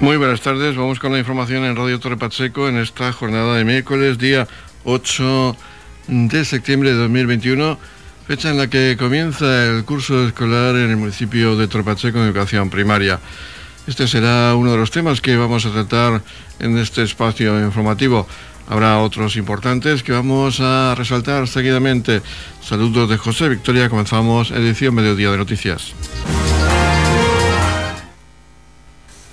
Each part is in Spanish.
Muy buenas tardes, vamos con la información en Radio Torre Pacheco en esta jornada de miércoles, día 8 de septiembre de 2021, fecha en la que comienza el curso escolar en el municipio de Torre Pacheco en educación primaria. Este será uno de los temas que vamos a tratar en este espacio informativo. Habrá otros importantes que vamos a resaltar seguidamente. Saludos de José Victoria, comenzamos edición Mediodía de Noticias.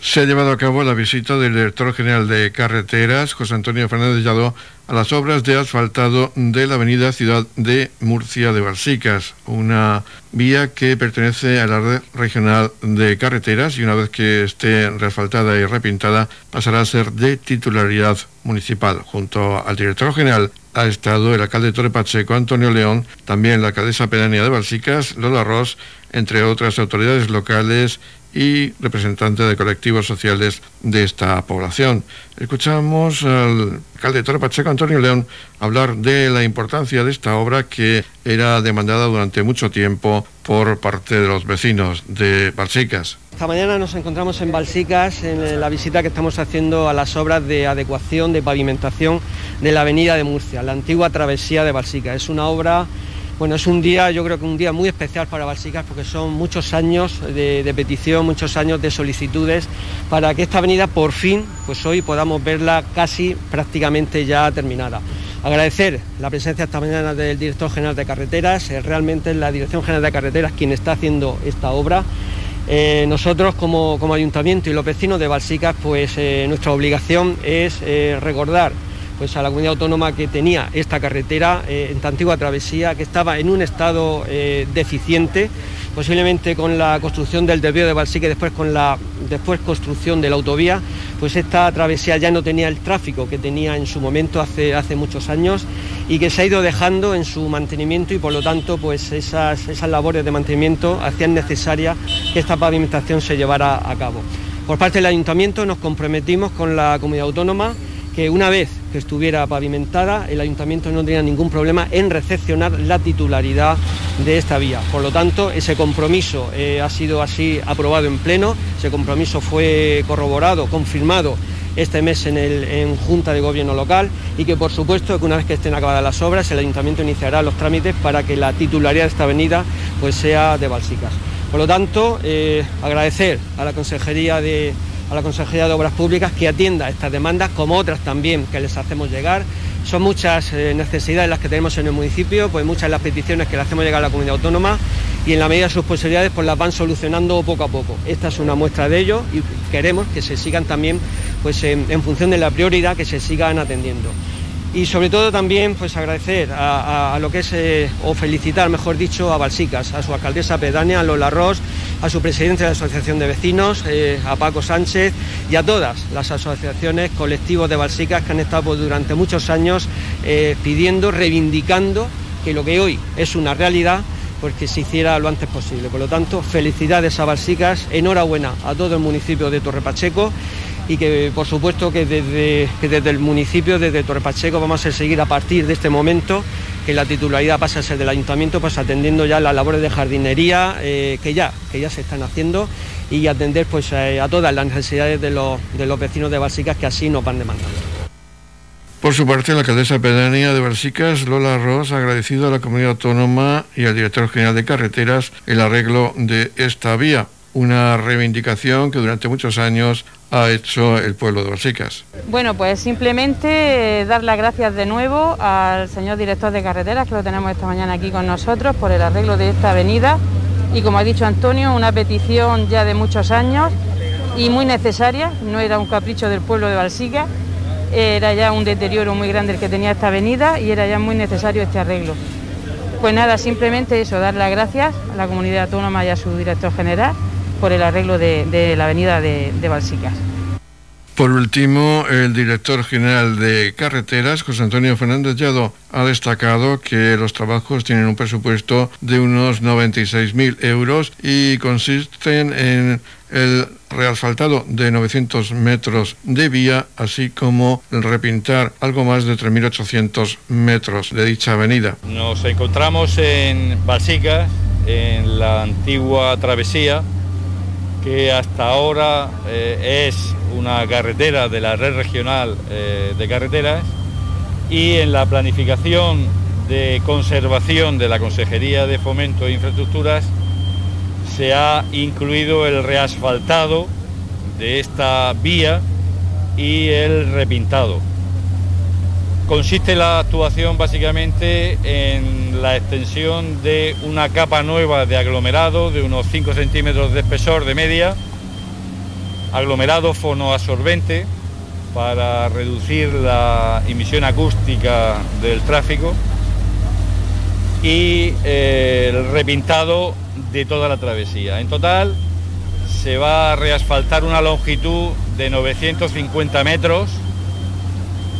Se ha llevado a cabo la visita del director general de carreteras, José Antonio Fernández Lladó, a las obras de asfaltado de la avenida Ciudad de Murcia de Balsicas, una vía que pertenece a la red regional de carreteras y una vez que esté reasfaltada y repintada pasará a ser de titularidad municipal. Junto al director general ha estado el alcalde de Torre Pacheco, Antonio León, también la alcaldesa pedánea de Balsicas, Lola Ross, entre otras autoridades locales y representantes de colectivos sociales de esta población. Escuchamos al alcalde Pacheco, Antonio León, hablar de la importancia de esta obra que era demandada durante mucho tiempo por parte de los vecinos de Balsicas. Esta mañana nos encontramos en Balsicas en la visita que estamos haciendo a las obras de adecuación, de pavimentación de la avenida de Murcia, la antigua travesía de Balsicas. Es una obra bueno, es un día, yo creo que un día muy especial para Balsicas porque son muchos años de, petición, muchos años de solicitudes para que esta avenida por fin, pues hoy podamos verla casi prácticamente ya terminada. Agradecer la presencia esta mañana del director general de carreteras, realmente es la Dirección General de Carreteras quien está haciendo esta obra. Eh, nosotros como, ayuntamiento y los vecinos de Balsicas, pues eh, nuestra obligación es eh, recordar pues a la comunidad autónoma que tenía esta carretera eh, en tan antigua travesía, que estaba en un estado eh, deficiente, posiblemente con la construcción del desvío de Balsique, después con la después construcción de la autovía, pues esta travesía ya no tenía el tráfico que tenía en su momento hace, hace muchos años y que se ha ido dejando en su mantenimiento y por lo tanto pues esas, esas labores de mantenimiento hacían necesaria que esta pavimentación se llevara a cabo. Por parte del ayuntamiento nos comprometimos con la comunidad autónoma que una vez que estuviera pavimentada, el ayuntamiento no tenía ningún problema en recepcionar la titularidad de esta vía. Por lo tanto, ese compromiso eh, ha sido así aprobado en pleno, ese compromiso fue corroborado, confirmado este mes en, el, en Junta de Gobierno Local y que por supuesto que una vez que estén acabadas las obras el Ayuntamiento iniciará los trámites para que la titularidad de esta avenida pues sea de Balsicas. Por lo tanto, eh, agradecer a la Consejería de a la Consejería de Obras Públicas que atienda estas demandas, como otras también que les hacemos llegar. Son muchas eh, necesidades las que tenemos en el municipio, pues muchas las peticiones que le hacemos llegar a la comunidad autónoma y en la medida de sus posibilidades pues las van solucionando poco a poco. Esta es una muestra de ello y queremos que se sigan también pues en función de la prioridad que se sigan atendiendo y sobre todo también pues agradecer a, lo que es eh, o felicitar mejor dicho a Balsicas, a su alcaldesa pedánea, a Lola Ross, a su presidente de la Asociación de Vecinos, eh, a Paco Sánchez y a todas las asociaciones, colectivos de Balsicas que han estado pues, durante muchos años eh, pidiendo, reivindicando que lo que hoy es una realidad pues que se hiciera lo antes posible. Por lo tanto, felicidades a Balsicas, enhorabuena a todo el municipio de Torre Pacheco y que por supuesto que desde, desde el municipio, desde Torre Pacheco, vamos a seguir a partir de este momento que la titularidad pasa a ser del ayuntamiento, pues atendiendo ya las labores de jardinería eh, que, ya, que ya se están haciendo y atender pues eh, a todas las necesidades de los, de los vecinos de Balsicas que así nos van demandando. Por su parte, la alcaldesa pedánea de Balsicas, Lola Ross, ha agradecido a la comunidad autónoma y al director general de carreteras el arreglo de esta vía una reivindicación que durante muchos años ha hecho el pueblo de Balsicas. Bueno, pues simplemente eh, dar las gracias de nuevo al señor director de carreteras, que lo tenemos esta mañana aquí con nosotros, por el arreglo de esta avenida. Y como ha dicho Antonio, una petición ya de muchos años y muy necesaria, no era un capricho del pueblo de Balsicas, era ya un deterioro muy grande el que tenía esta avenida y era ya muy necesario este arreglo. Pues nada, simplemente eso, dar las gracias a la comunidad autónoma y a su director general por el arreglo de, la avenida de, de Balsicas. Por último, el director general de carreteras, José Antonio Fernández Llado, ha destacado que los trabajos tienen un presupuesto de unos 96.000 euros y consisten en el reasfaltado de 900 metros de vía, así como el repintar algo más de 3.800 metros de dicha avenida. Nos encontramos en Balsicas, en la antigua travesía, que hasta ahora eh, es una carretera de la red regional eh, de carreteras y en la planificación de conservación de la Consejería de Fomento e Infraestructuras se ha incluido el reasfaltado de esta vía y el repintado. Consiste la actuación básicamente en la extensión de una capa nueva de aglomerado de unos 5 centímetros de espesor de media, aglomerado fonoabsorbente para reducir la emisión acústica del tráfico y eh, el repintado de toda la travesía. En total se va a reasfaltar una longitud de 950 metros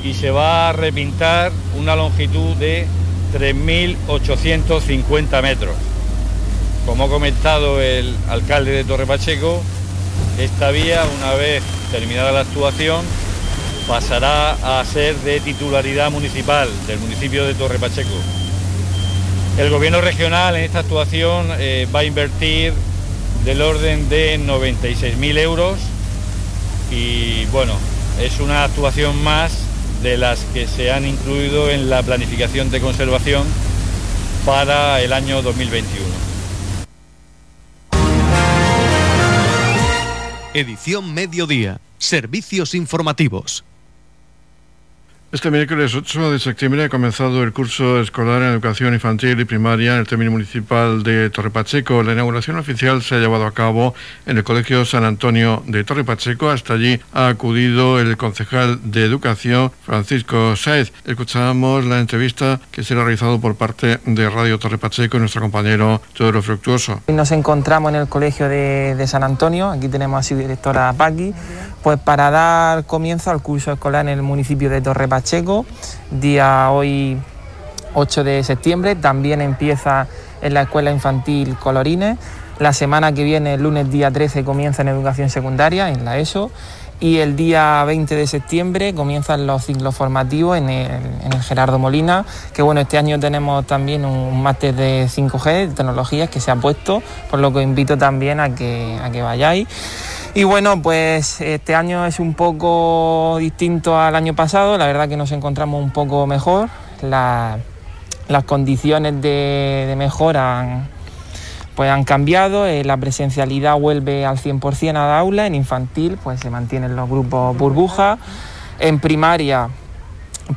y se va a repintar una longitud de 3.850 metros. Como ha comentado el alcalde de Torre Pacheco, esta vía, una vez terminada la actuación, pasará a ser de titularidad municipal del municipio de Torre Pacheco. El gobierno regional en esta actuación eh, va a invertir del orden de 96.000 euros y bueno, es una actuación más de las que se han incluido en la planificación de conservación para el año 2021. Edición Mediodía. Servicios informativos. Este miércoles 8 de septiembre ha comenzado el curso escolar en educación infantil y primaria en el término municipal de Torre Pacheco. La inauguración oficial se ha llevado a cabo en el Colegio San Antonio de Torre Pacheco. Hasta allí ha acudido el concejal de Educación, Francisco Saez. Escuchamos la entrevista que se ha realizado por parte de Radio Torre Pacheco y nuestro compañero Teodoro Fructuoso. Nos encontramos en el Colegio de, San Antonio. Aquí tenemos a su directora Paqui, pues para dar comienzo al curso escolar en el municipio de Torre Pacheco Checo, día hoy 8 de septiembre. También empieza en la Escuela Infantil Colorines. La semana que viene, el lunes día 13, comienza en Educación Secundaria, en la ESO. Y el día 20 de septiembre comienzan los ciclos formativos en el, Gerardo Molina, que bueno, este año tenemos también un máster de 5G, de tecnologías, que se ha puesto, por lo que os invito también a que, a que vayáis. Y bueno, pues este año es un poco distinto al año pasado, la verdad que nos encontramos un poco mejor, las condiciones de, mejora han, pues han cambiado, eh, la presencialidad vuelve al 100% a la aula, en infantil pues se mantienen los grupos burbuja, en primaria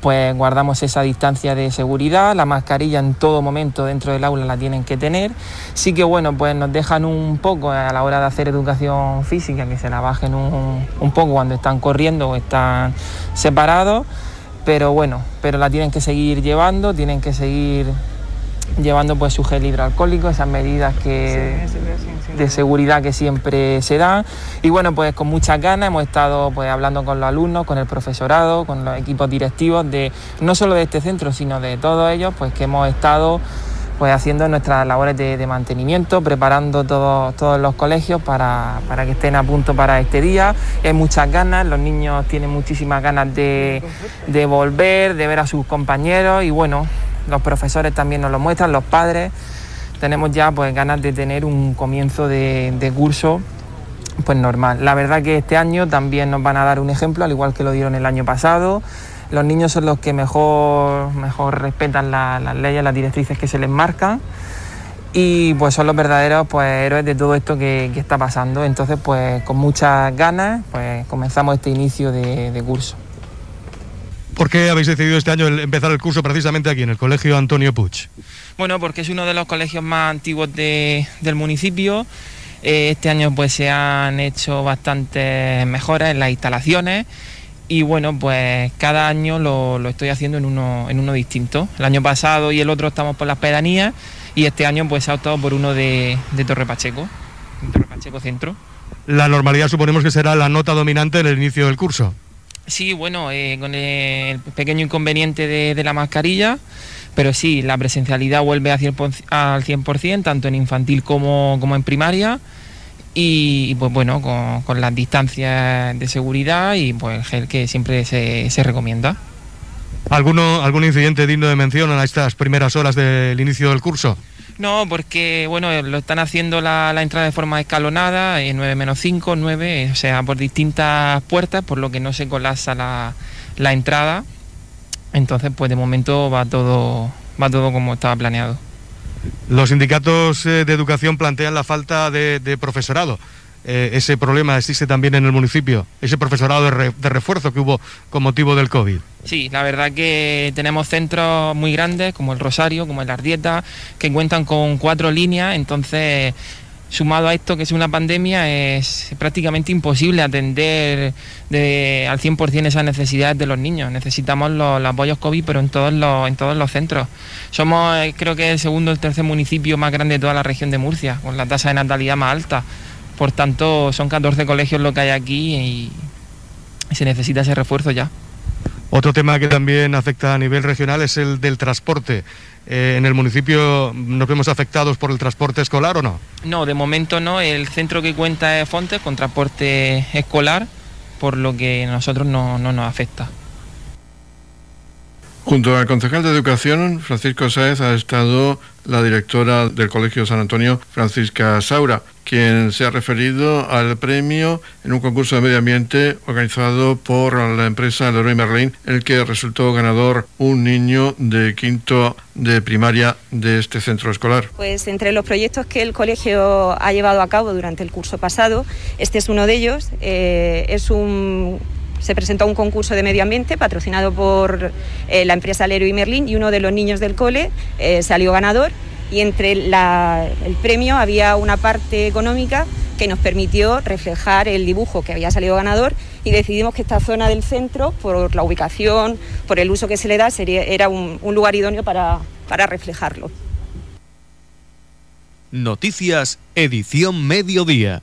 pues guardamos esa distancia de seguridad, la mascarilla en todo momento dentro del aula la tienen que tener. Sí que bueno, pues nos dejan un poco a la hora de hacer educación física, que se la bajen un, un poco cuando están corriendo o están separados, pero bueno, pero la tienen que seguir llevando, tienen que seguir llevando pues su gel hidroalcohólico, esas medidas que, de seguridad que siempre se dan. Y bueno, pues con muchas ganas hemos estado pues hablando con los alumnos, con el profesorado, con los equipos directivos de no solo de este centro, sino de todos ellos, pues que hemos estado pues haciendo nuestras labores de, mantenimiento, preparando todos, todos los colegios para, para, que estén a punto para este día. Hay muchas ganas, los niños tienen muchísimas ganas de, de volver, de ver a sus compañeros y bueno, los profesores también nos lo muestran, los padres. Tenemos ya pues ganas de tener un comienzo de, curso pues normal. La verdad que este año también nos van a dar un ejemplo, al igual que lo dieron el año pasado. Los niños son los que mejor, mejor respetan las leyes, las directrices que se les marcan y pues son los verdaderos pues, héroes de todo esto que, está pasando. Entonces pues con muchas ganas pues comenzamos este inicio de curso. ¿Por qué habéis decidido este año empezar el curso precisamente aquí, en el Colegio Antonio Puig? Bueno, porque es uno de los colegios más antiguos del municipio. Eh, este año pues se han hecho bastantes mejoras en las instalaciones y bueno, pues cada año lo, estoy haciendo en uno, en uno distinto. El año pasado y el otro estamos por las pedanías y este año pues se ha optado por uno de, de Torre Pacheco, Torre Pacheco Centro. La normalidad suponemos que será la nota dominante en el inicio del curso. Sí, bueno, eh, con el pequeño inconveniente de, la mascarilla, pero sí, la presencialidad vuelve al 100%, tanto en infantil como, en primaria. Y, pues bueno, con, las distancias de seguridad y pues el gel que siempre se, recomienda. ¿Alguno, ¿Algún incidente digno de mención en estas primeras horas del inicio del curso? No, porque bueno, lo están haciendo la, entrada de forma escalonada, 9 menos 5, 9, o sea, por distintas puertas, por lo que no se colapsa la, la entrada. Entonces, pues de momento va todo, va todo como estaba planeado. Los sindicatos eh, de educación plantean la falta de, profesorado. Eh, ese problema existe también en el municipio, ese profesorado de, refuerzo que hubo con motivo del COVID. Sí, la verdad que tenemos centros muy grandes como el Rosario, como el Ardieta, que cuentan con cuatro líneas, entonces sumado a esto que es una pandemia, es prácticamente imposible atender al 100% esas necesidades de los niños. Necesitamos los, apoyos COVID, pero en todos, los, en todos los centros. Somos, eh, creo que, el segundo o el tercer municipio más grande de toda la región de Murcia, con la tasa de natalidad más alta. Por tanto, son 14 colegios lo que hay aquí y se necesita ese refuerzo ya. Otro tema que también afecta a nivel regional es el del transporte. Eh, ¿En el municipio nos vemos afectados por el transporte escolar o no? No, de momento no. El centro que cuenta es Fontes con transporte escolar, por lo que a nosotros no, no nos afecta. Junto al concejal de Educación, Francisco Sáez, ha estado la directora del Colegio San Antonio, Francisca Saura, quien se ha referido al premio en un concurso de medio ambiente organizado por la empresa Leroy Merlin, el que resultó ganador un niño de quinto de primaria de este centro escolar. Pues entre los proyectos que el colegio ha llevado a cabo durante el curso pasado, este es uno de ellos. Eh, es un se presentó un concurso de medio ambiente patrocinado por eh, la empresa Leroy Merlin y uno de los niños del cole eh, salió ganador y entre el premio había una parte económica que nos permitió reflejar el dibujo que había salido ganador y decidimos que esta zona del centro, por la ubicación, por el uso que se le da, sería, era un, un lugar idóneo para, para reflejarlo. Noticias, edición mediodía.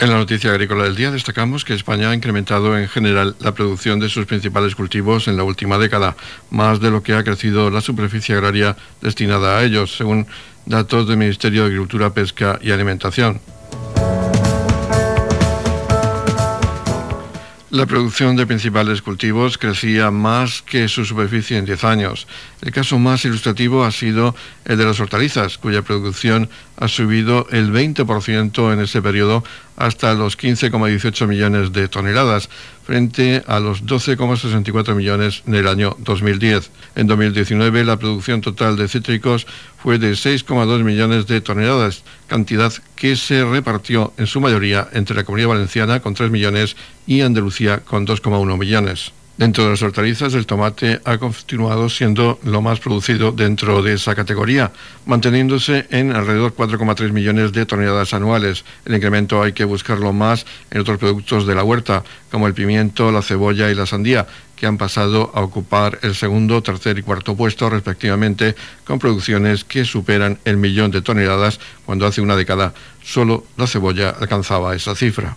En la noticia agrícola del día destacamos que España ha incrementado en general la producción de sus principales cultivos en la última década, más de lo que ha crecido la superficie agraria destinada a ellos, según datos del Ministerio de Agricultura, Pesca y Alimentación. La producción de principales cultivos crecía más que su superficie en 10 años. El caso más ilustrativo ha sido el de las hortalizas, cuya producción ha subido el 20% en ese periodo hasta los 15,18 millones de toneladas, frente a los 12,64 millones en el año 2010. En 2019 la producción total de cítricos fue de 6,2 millones de toneladas, cantidad que se repartió en su mayoría entre la Comunidad Valenciana con 3 millones y Andalucía con 2,1 millones. Dentro de las hortalizas, el tomate ha continuado siendo lo más producido dentro de esa categoría, manteniéndose en alrededor 4,3 millones de toneladas anuales. El incremento hay que buscarlo más en otros productos de la huerta, como el pimiento, la cebolla y la sandía, que han pasado a ocupar el segundo, tercer y cuarto puesto respectivamente, con producciones que superan el millón de toneladas, cuando hace una década solo la cebolla alcanzaba esa cifra.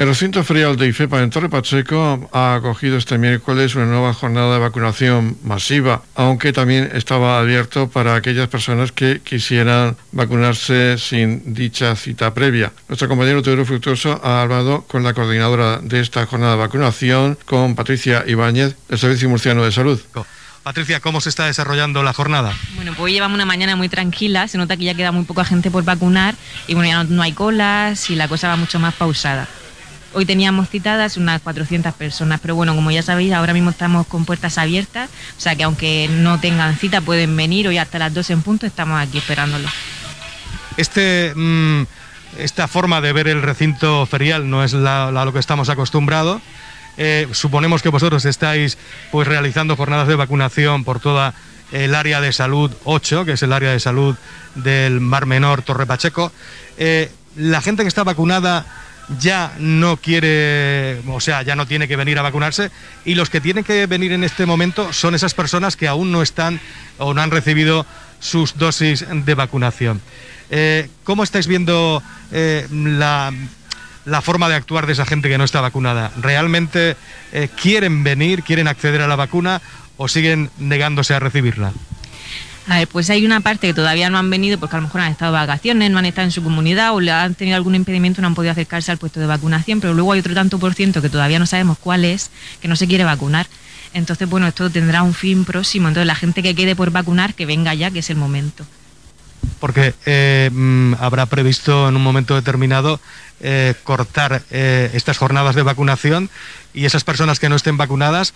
El recinto ferial de IFEPA en Torre Pacheco ha acogido este miércoles una nueva jornada de vacunación masiva, aunque también estaba abierto para aquellas personas que quisieran vacunarse sin dicha cita previa. Nuestro compañero Teodoro Fructuoso ha hablado con la coordinadora de esta jornada de vacunación, con Patricia Ibáñez, del Servicio Murciano de Salud. Patricia, ¿cómo se está desarrollando la jornada? Bueno, pues hoy llevamos una mañana muy tranquila, se nota que ya queda muy poca gente por vacunar y bueno, ya no, hay colas y la cosa va mucho más pausada. Hoy teníamos citadas unas 400 personas, pero bueno, como ya sabéis, ahora mismo estamos con puertas abiertas, o sea que aunque no tengan cita pueden venir, hoy hasta las 12 en punto estamos aquí esperándolos. Este, mm, esta forma de ver el recinto ferial no es la, lo que estamos acostumbrados. Eh, suponemos que vosotros estáis pues realizando jornadas de vacunación por toda el área de salud 8, que es el área de salud del Mar Menor Torre Pacheco. Eh, la gente que está vacunada ya no quiere, o sea, ya no tiene que venir a vacunarse y los que tienen que venir en este momento son esas personas que aún no están o no han recibido sus dosis de vacunación. Eh, ¿Cómo estáis viendo eh, la, forma de actuar de esa gente que no está vacunada? ¿Realmente eh, quieren venir, quieren acceder a la vacuna o siguen negándose a recibirla? A ver, pues hay una parte que todavía no han venido porque a lo mejor han estado de vacaciones, no han estado en su comunidad o le han tenido algún impedimento, no han podido acercarse al puesto de vacunación, pero luego hay otro tanto por ciento que todavía no sabemos cuál es, que no se quiere vacunar. Entonces, bueno, esto tendrá un fin próximo. Entonces, la gente que quede por vacunar, que venga ya, que es el momento porque eh, mm, habrá previsto en un momento determinado eh, cortar eh, estas jornadas de vacunación y esas personas que no estén vacunadas,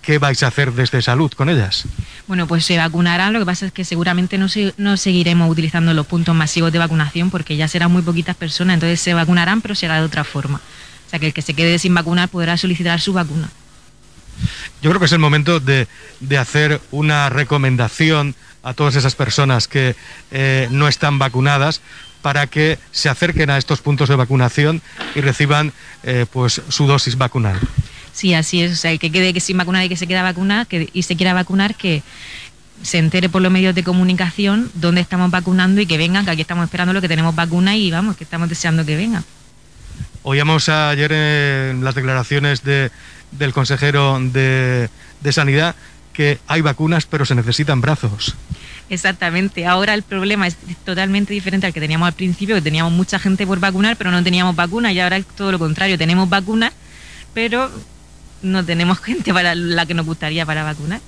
¿qué vais a hacer desde salud con ellas? Bueno, pues se vacunarán, lo que pasa es que seguramente no, no seguiremos utilizando los puntos masivos de vacunación porque ya serán muy poquitas personas, entonces se vacunarán pero será de otra forma. O sea que el que se quede sin vacunar podrá solicitar su vacuna. Yo creo que es el momento de, de hacer una recomendación a todas esas personas que eh, no están vacunadas para que se acerquen a estos puntos de vacunación y reciban eh, pues su dosis vacunal. Sí, así es. O sea, el que quede que sin vacunar y que se quiera vacunar que, y se quiera vacunar, que se entere por los medios de comunicación dónde estamos vacunando y que vengan, que aquí estamos esperando lo que tenemos vacuna y vamos, que estamos deseando que vengan. Oíamos ayer en las declaraciones de, del consejero de, de Sanidad que hay vacunas pero se necesitan brazos. Exactamente, ahora el problema es totalmente diferente al que teníamos al principio, que teníamos mucha gente por vacunar pero no teníamos vacuna y ahora es todo lo contrario, tenemos vacunas pero no tenemos gente para la que nos gustaría para vacunar.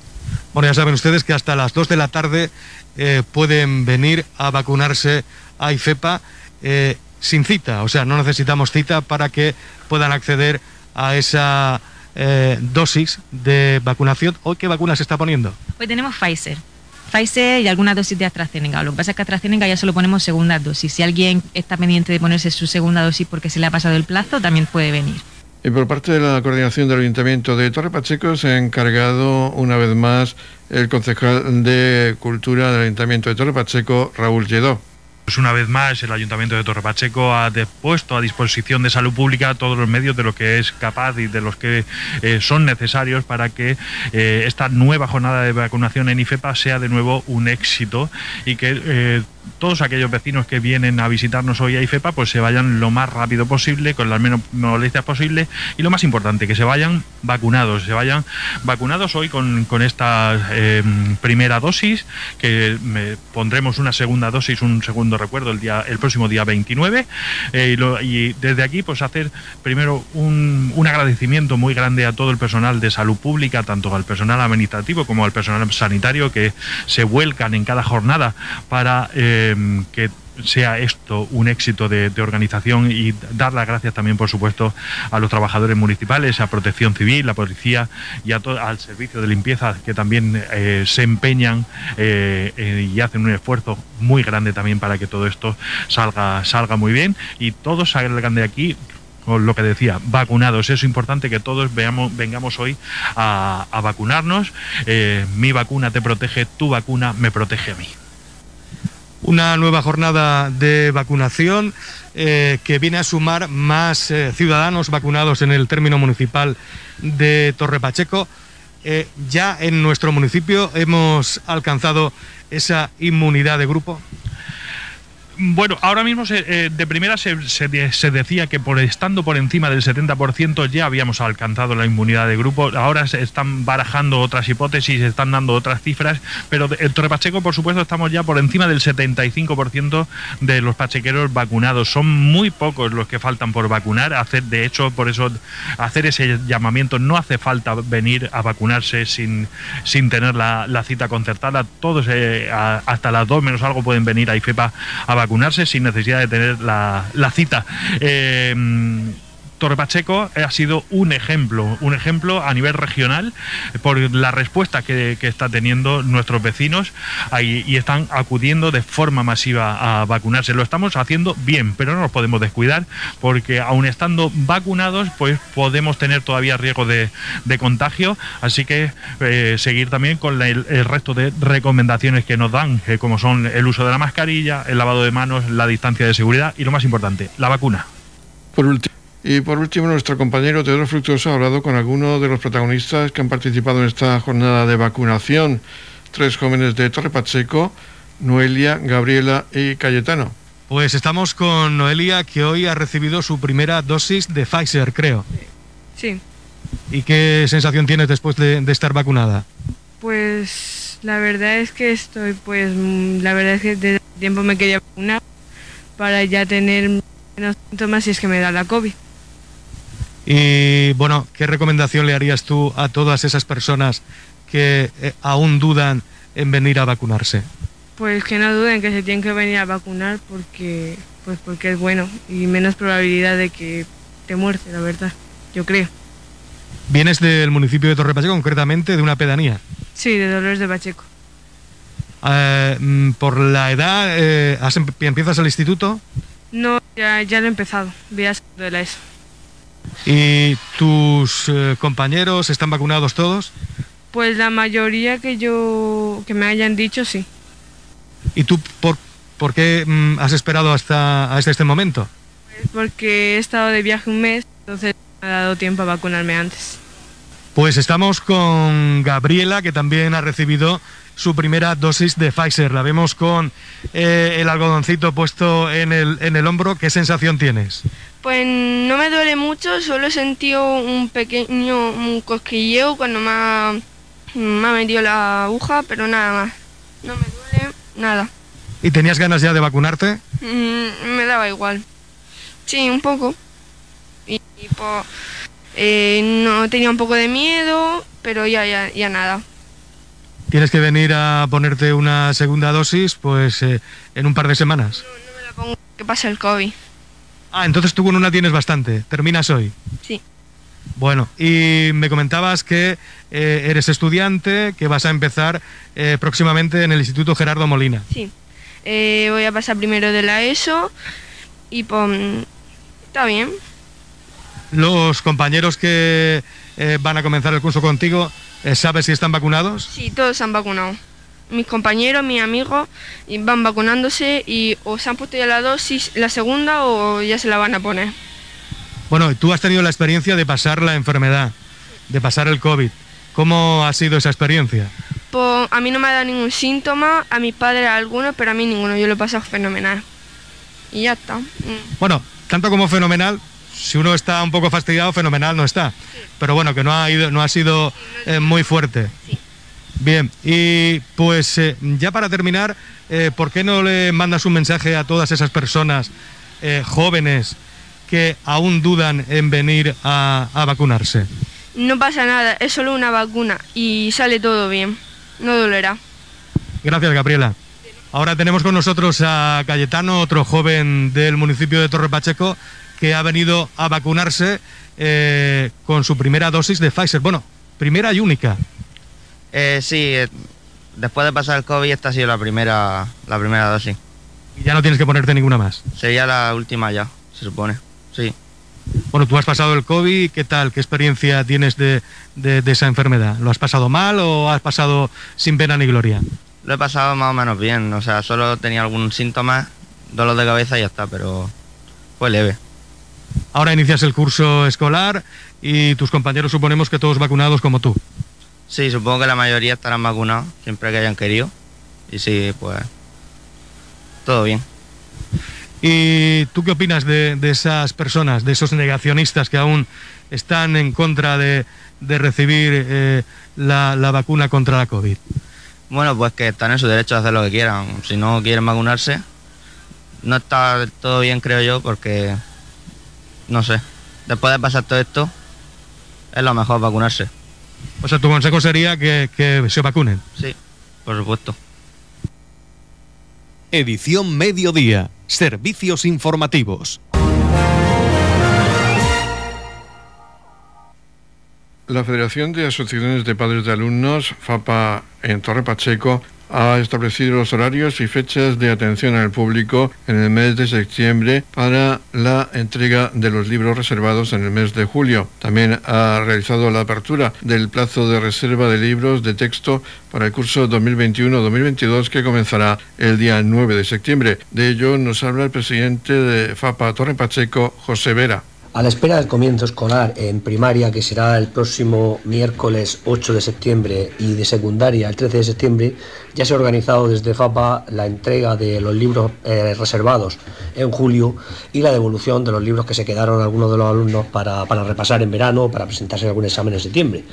Bueno, ya saben ustedes que hasta las 2 de la tarde eh, pueden venir a vacunarse a IFEPA eh, sin cita, o sea, no necesitamos cita para que puedan acceder a esa eh, dosis de vacunación. ¿Hoy qué vacuna se está poniendo? Hoy tenemos Pfizer. Pfizer y alguna dosis de AstraZeneca. Lo que pasa es que AstraZeneca ya solo ponemos segunda dosis. Si alguien está pendiente de ponerse su segunda dosis porque se le ha pasado el plazo, también puede venir. Y por parte de la coordinación del Ayuntamiento de Torre Pacheco se ha encargado una vez más el concejal de Cultura del Ayuntamiento de Torre Pacheco, Raúl Lledó. Pues una vez más, el Ayuntamiento de Torre Pacheco ha puesto a disposición de salud pública todos los medios de lo que es capaz y de los que eh, son necesarios para que eh, esta nueva jornada de vacunación en IFEPA sea de nuevo un éxito y que eh, todos aquellos vecinos que vienen a visitarnos hoy a IFEPA pues se vayan lo más rápido posible, con las menos molestias posibles y lo más importante, que se vayan vacunados, se vayan vacunados hoy con, esta em, primera dosis, que pondremos una segunda dosis, un segundo recuerdo el, día, el próximo día 29 eh, y, desde aquí pues hacer primero un, un agradecimiento muy grande a todo el personal de salud pública, tanto al personal administrativo como al personal sanitario que se vuelcan en cada jornada para... Eh, Em, que sea esto un éxito de, organización y dar las gracias también, por supuesto, a los trabajadores municipales, a Protección Civil, la policía y a al servicio de limpieza que también eh, se empeñan eh, eh, y hacen un esfuerzo muy grande también para que todo esto salga, salga muy bien y todos salgan de aquí con lo que decía, vacunados. Es importante que todos veamos, vengamos hoy a, vacunarnos. mi vacuna te protege, tu vacuna me protege a mí una nueva jornada de vacunación eh, que viene a sumar más eh, ciudadanos vacunados en el término municipal de Torre Pacheco. Eh, ya en nuestro municipio hemos alcanzado esa inmunidad de grupo. Bueno, ahora mismo eh, de primera se, decía que por estando por encima del 70% ya habíamos alcanzado la inmunidad de grupo. Ahora se están barajando otras hipótesis, se están dando otras cifras, pero en Torre Pacheco, por supuesto, estamos ya por encima del 75% de los pachequeros vacunados. Son muy pocos los que faltan por vacunar. De hecho, por eso hacer ese llamamiento no hace falta venir a vacunarse sin, sin tener la, cita concertada. Todos, eh, hasta las dos menos algo, pueden venir a IFEPA a vacunarse vacunarse sin necesidad de tener la, cita. Eh, Torre Pacheco ha sido un ejemplo, un ejemplo a nivel regional por la respuesta que, está teniendo nuestros vecinos y están acudiendo de forma masiva a vacunarse. Lo estamos haciendo bien, pero no nos podemos descuidar porque aun estando vacunados, pues podemos tener todavía riesgo de, contagio. Así que eh, seguir también con el, resto de recomendaciones que nos dan, eh, como son el uso de la mascarilla, el lavado de manos, la distancia de seguridad y lo más importante, la vacuna. Por último. Y por último, nuestro compañero Teodoro Fructuoso ha hablado con algunos de los protagonistas que han participado en esta jornada de vacunación. Tres jóvenes de Torre Pacheco, Noelia, Gabriela y Cayetano. Pues estamos con Noelia, que hoy ha recibido su primera dosis de Pfizer, creo. Sí. ¿Y qué sensación tienes después de, estar vacunada? Pues la verdad es que estoy, pues la verdad es que desde tiempo me quería vacunar para ya tener menos síntomas si es que me da la COVID. Y bueno, ¿qué recomendación le harías tú a todas esas personas que eh, aún dudan en venir a vacunarse? Pues que no duden que se tienen que venir a vacunar porque, pues porque es bueno y menos probabilidad de que te muerte, la verdad, yo creo. ¿Vienes del municipio de Torre Pacheco, concretamente de una pedanía? Sí, de Dolores de Pacheco. Eh, mm, ¿Por la edad eh, empiezas el instituto? No, ya, ya lo he empezado, voy a de la ESO. ¿Y tus eh, compañeros están vacunados todos? Pues la mayoría que yo que me hayan dicho sí. ¿Y tú por, por qué mm, has esperado hasta, hasta este momento? Pues porque he estado de viaje un mes, entonces me ha dado tiempo a vacunarme antes. Pues estamos con Gabriela, que también ha recibido su primera dosis de Pfizer. La vemos con eh, el algodoncito puesto en el, en el hombro. ¿Qué sensación tienes? Pues no me duele mucho, solo he sentido un pequeño un cosquilleo cuando me ha, me ha metido la aguja, pero nada más. No me duele nada. ¿Y tenías ganas ya de vacunarte? Mm, me daba igual. Sí, un poco. Y, pues, eh, no tenía un poco de miedo, pero ya, ya, ya nada. ¿Tienes que venir a ponerte una segunda dosis pues eh, en un par de semanas? No, no me la pongo, que pasa el COVID. Ah, entonces tú con una tienes bastante. ¿Terminas hoy? Sí. Bueno, y me comentabas que eh, eres estudiante, que vas a empezar eh, próximamente en el Instituto Gerardo Molina. Sí. Voy a pasar primero de la ESO y pues, está bien. ¿Los compañeros que van a comenzar el curso contigo, sabes si están vacunados? Sí, todos se han vacunado mis compañeros, mis amigos van vacunándose y o se han puesto ya la dosis, la segunda o ya se la van a poner. Bueno, tú has tenido la experiencia de pasar la enfermedad, de pasar el COVID. ¿Cómo ha sido esa experiencia? Pues a mí no me ha dado ningún síntoma, a mis padres algunos, pero a mí ninguno. Yo lo he pasado fenomenal. Y ya está. Mm. Bueno, tanto como fenomenal, si uno está un poco fastidiado, fenomenal no está. Pero bueno, que no ha, ido, no ha sido eh, muy fuerte. Sí. Bien, y pues eh, ya para terminar, eh, ¿por qué no le mandas un mensaje a todas esas personas jóvenes que aún dudan en venir a, vacunarse? No pasa nada, es solo una vacuna y sale todo bien, no dolerá. Gracias, Gabriela. Ahora tenemos con nosotros a Cayetano, otro joven del municipio de Torre Pacheco, que ha venido a vacunarse con su primera dosis de Pfizer. Bueno, primera y única. Eh, sí, eh, después de pasar el COVID esta ha sido la primera, la primera dosis. ¿Y ya no tienes que ponerte ninguna más? Sería la última ya, se supone, sí. Bueno, tú has pasado el COVID, ¿qué tal? ¿Qué experiencia tienes de, esa enfermedad? ¿Lo has pasado mal o has pasado sin pena ni gloria? Lo he pasado más o menos bien, o sea, solo tenía algún síntoma, dolor de cabeza y ya está, pero fue leve. Ahora inicias el curso escolar y tus compañeros suponemos que todos vacunados como tú. Sí, supongo que la mayoría estarán vacunados, siempre que hayan querido. Y sí, pues todo bien. ¿Y tú qué opinas de, esas personas, de esos negacionistas que aún están en contra de, recibir eh, la, vacuna contra la COVID? Bueno, pues que están en su derecho a hacer lo que quieran. Si no quieren vacunarse, no está todo bien, creo yo, porque, no sé, después de pasar todo esto, es lo mejor vacunarse. O sea, tu consejo sería que, que se vacunen. Sí, por supuesto. Edición Mediodía. Servicios informativos. La Federación de Asociaciones de Padres de Alumnos, FAPA en Torre Pacheco, ha establecido los horarios y fechas de atención al público en el mes de septiembre para la entrega de los libros reservados en el mes de julio. También ha realizado la apertura del plazo de reserva de libros de texto para el curso 2021-2022 que comenzará el día 9 de septiembre. De ello nos habla el presidente de FAPA Torre Pacheco, José Vera. A la espera del comienzo escolar en primaria, que será el próximo miércoles 8 de septiembre, y de secundaria el 13 de septiembre, ya se ha organizado desde FAPA la entrega de los libros eh, reservados en julio y la devolución de los libros que se quedaron algunos de los alumnos para, repasar en verano o para presentarse en algún examen en septiembre.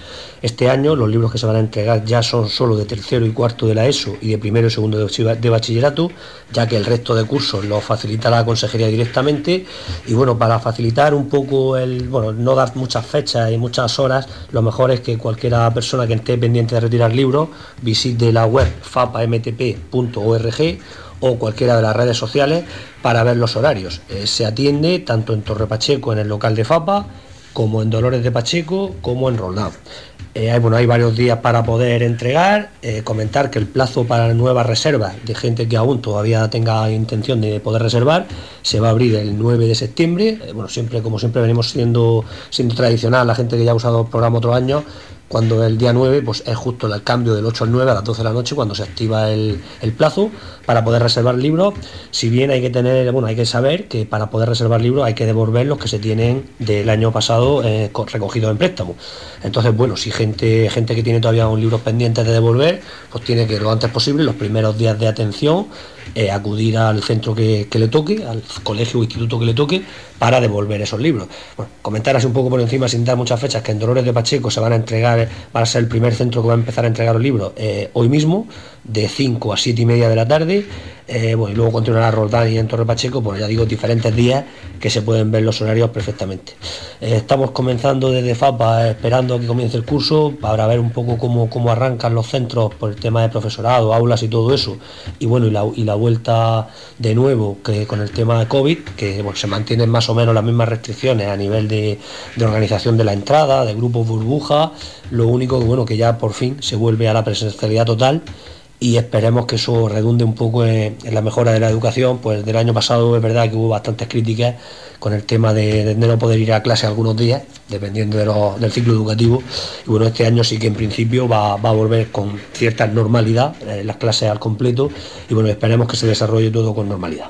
Este año los libros que se van a entregar ya son solo de tercero y cuarto de la ESO y de primero y segundo de bachillerato, ya que el resto de cursos los facilita la consejería directamente. Y bueno, para facilitar un poco el, bueno, no dar muchas fechas y muchas horas, lo mejor es que cualquiera persona que esté pendiente de retirar libros visite la web fapamtp.org o cualquiera de las redes sociales para ver los horarios. Eh, se atiende tanto en Torre Pacheco, en el local de FAPA, como en Dolores de Pacheco, como en Roldán. Eh, hay, bueno, hay varios días para poder entregar, eh, comentar que el plazo para nuevas reservas de gente que aún todavía tenga intención de poder reservar se va a abrir el 9 de septiembre. bueno, siempre, como siempre venimos siendo, siendo tradicional, la gente que ya ha usado el programa otro año, cuando el día 9 pues es justo el cambio del 8 al 9 a las 12 de la noche cuando se activa el, plazo para poder reservar libros. Si bien hay que tener, bueno, hay que saber que para poder reservar libros hay que devolver los que se tienen del año pasado eh, recogidos en préstamo. Entonces, bueno, si gente, gente que tiene todavía un libro pendiente de devolver, pues tiene que lo antes posible, los primeros días de atención, eh, acudir al centro que, le toque, al colegio o instituto que le toque, para devolver esos libros. Bueno, comentar un poco por encima, sin dar muchas fechas, que en Dolores de Pacheco se van a entregar, va a ser el primer centro que va a empezar a entregar los libros eh, hoy mismo, de 5 a 7 y media de la tarde. Eh, bueno, y luego continuará Roldán y en Torre Pacheco, pues ya digo, diferentes días que se pueden ver los horarios perfectamente. Eh, estamos comenzando desde FAPA, esperando que comience el curso, para ver un poco cómo, cómo arrancan los centros por el tema de profesorado, aulas y todo eso. Y bueno, y la, y la vuelta de nuevo que con el tema de COVID, que bueno, se mantienen más o menos las mismas restricciones a nivel de, de organización de la entrada, de grupos burbuja, lo único que bueno, que ya por fin se vuelve a la presencialidad total y esperemos que eso redunde un poco en, la mejora de la educación. Pues del año pasado es verdad que hubo bastantes críticas con el tema de, no poder ir a clase algunos días, dependiendo del ciclo educativo. Y bueno, este año sí que en principio va, a volver con cierta normalidad eh, las clases al completo y bueno, esperemos que se desarrolle todo con normalidad.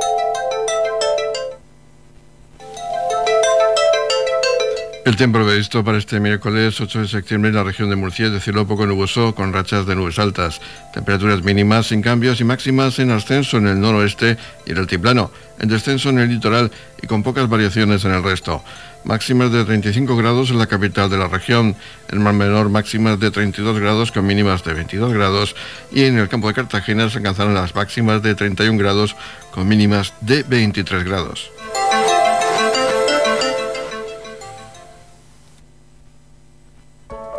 El tiempo previsto para este miércoles 8 de septiembre en la región de Murcia es de cielo poco nuboso con rachas de nubes altas. Temperaturas mínimas sin cambios y máximas en ascenso en el noroeste y el altiplano, en descenso en el litoral y con pocas variaciones en el resto. Máximas de 35 grados en la capital de la región, en Mar Menor máximas de 32 grados con mínimas de 22 grados y en el campo de Cartagena se alcanzaron las máximas de 31 grados con mínimas de 23 grados.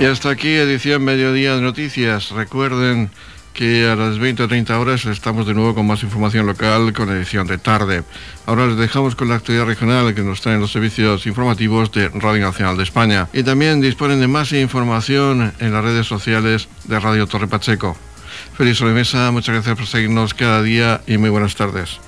Y hasta aquí edición Mediodía de Noticias. Recuerden que a las 20 o 30 horas estamos de nuevo con más información local con edición de tarde. Ahora les dejamos con la actividad regional que nos traen los servicios informativos de Radio Nacional de España. Y también disponen de más información en las redes sociales de Radio Torre Pacheco. Feliz sobremesa, muchas gracias por seguirnos cada día y muy buenas tardes.